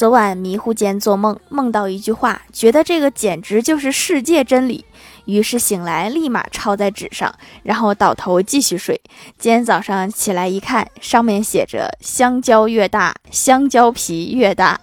昨晚迷糊间做梦梦到一句话觉得这个简直就是世界真理。于是醒来立马抄在纸上然后倒头继续睡。今天早上起来一看上面写着香蕉越大香蕉皮越大。